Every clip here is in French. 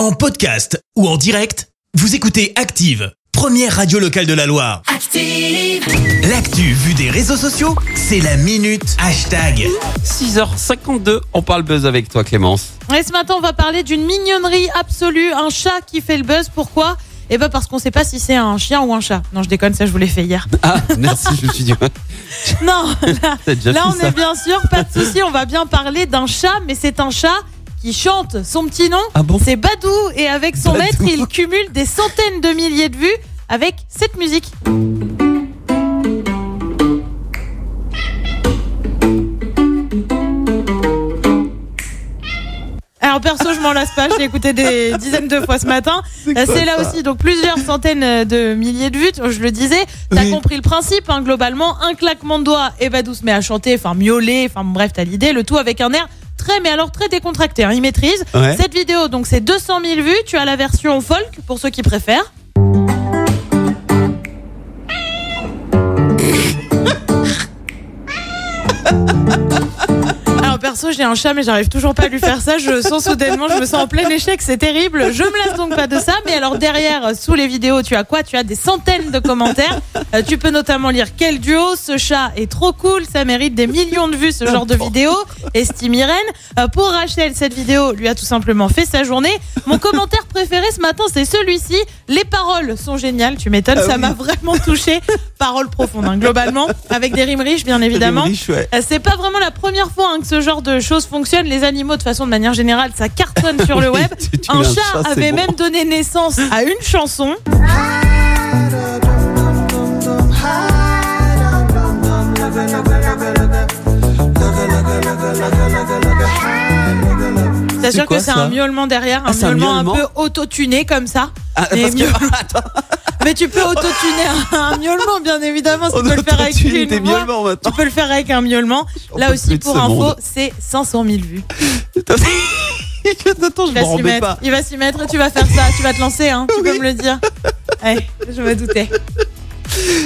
En podcast ou en direct, vous écoutez Active, première radio locale de la Loire. Active. L'actu vue des réseaux sociaux, c'est la minute hashtag. 6h52, on parle buzz avec toi Clémence. Et ce matin, on va parler d'une mignonnerie absolue, un chat qui fait le buzz. Pourquoi? Eh ben parce qu'on sait pas si c'est un chien ou un chat. Non, je déconne, ça je vous l'ai fait hier. Ah, merci, je me suis dit, Non, là, on ça. est bien sûr, pas de souci, on va bien parler d'un chat, mais c'est un chat qui chante. Son petit nom, Ah bon c'est Badou. Et avec son Badou. maître, il cumule des centaines de milliers de vues avec cette musique. Alors perso, je m'en lasse pas, je l'ai écouté des dizaines de fois ce matin. C'est là aussi donc plusieurs centaines de milliers de vues, je le disais. T'as Oui. compris le principe, hein, globalement, un claquement de doigts et Badou se met à chanter, enfin miauler, enfin bref, t'as l'idée, le tout avec un air très, mais alors très décontracté, hein, il maîtrise. Ouais. Cette vidéo, donc c'est 200 000 vues, tu as la version folk pour ceux qui préfèrent. Perso, j'ai un chat, mais j'arrive toujours pas à lui faire ça. Je sens soudainement, je me sens en plein échec, c'est terrible. Je me lasse donc pas de ça. Mais alors derrière, sous les vidéos, tu as quoi? Tu as des centaines de commentaires. Euh, tu peux notamment lire quel duo, ce chat est trop cool, ça mérite des millions de vues ce genre de vidéo. Estime Irène. Euh, pour Rachel, cette vidéo lui a tout simplement fait sa journée. Mon commentaire préféré ce matin, c'est celui-ci. Les paroles sont géniales, tu m'étonnes, Ah ça oui. m'a vraiment touché. Paroles profondes, hein, globalement, avec des rimes riches, bien évidemment. Ouais. Euh, C'est pas vraiment la première fois hein, que ce genre de choses fonctionne. Les animaux, de façon de manière générale, ça cartonne sur le web. Un chat avait bon. même donné naissance à une chanson. C'est que c'est un miaulement derrière, Ah, un c'est un miaulement un miaulement peu auto-tuné comme ça. Ah, parce que, Mais tu peux auto-tuner un, un miaulement, bien évidemment. Si tu peux le faire avec une des voix. miaulements maintenant. Tu peux le faire avec un miaulement. On Là aussi, pour ce info, c'est 500 000 vues. Attends, je Il m'en va s'y remets mettre. pas. Il va s'y mettre. Tu vas faire ça. Tu vas te lancer. Hein. Tu peux me le dire. Ouais, je me doutais.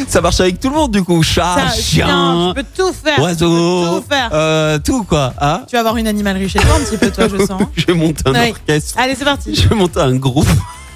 Ça marche avec tout le monde du coup. Chat, Ça, chien, tu peux tout faire. oiseau, Tu peux tout faire. euh, tout quoi. Hein Tu vas avoir une animalerie chez toi un petit peu, toi, je sens. je vais monter un Ouais. orchestre. Allez, c'est parti. Je vais monter un groupe.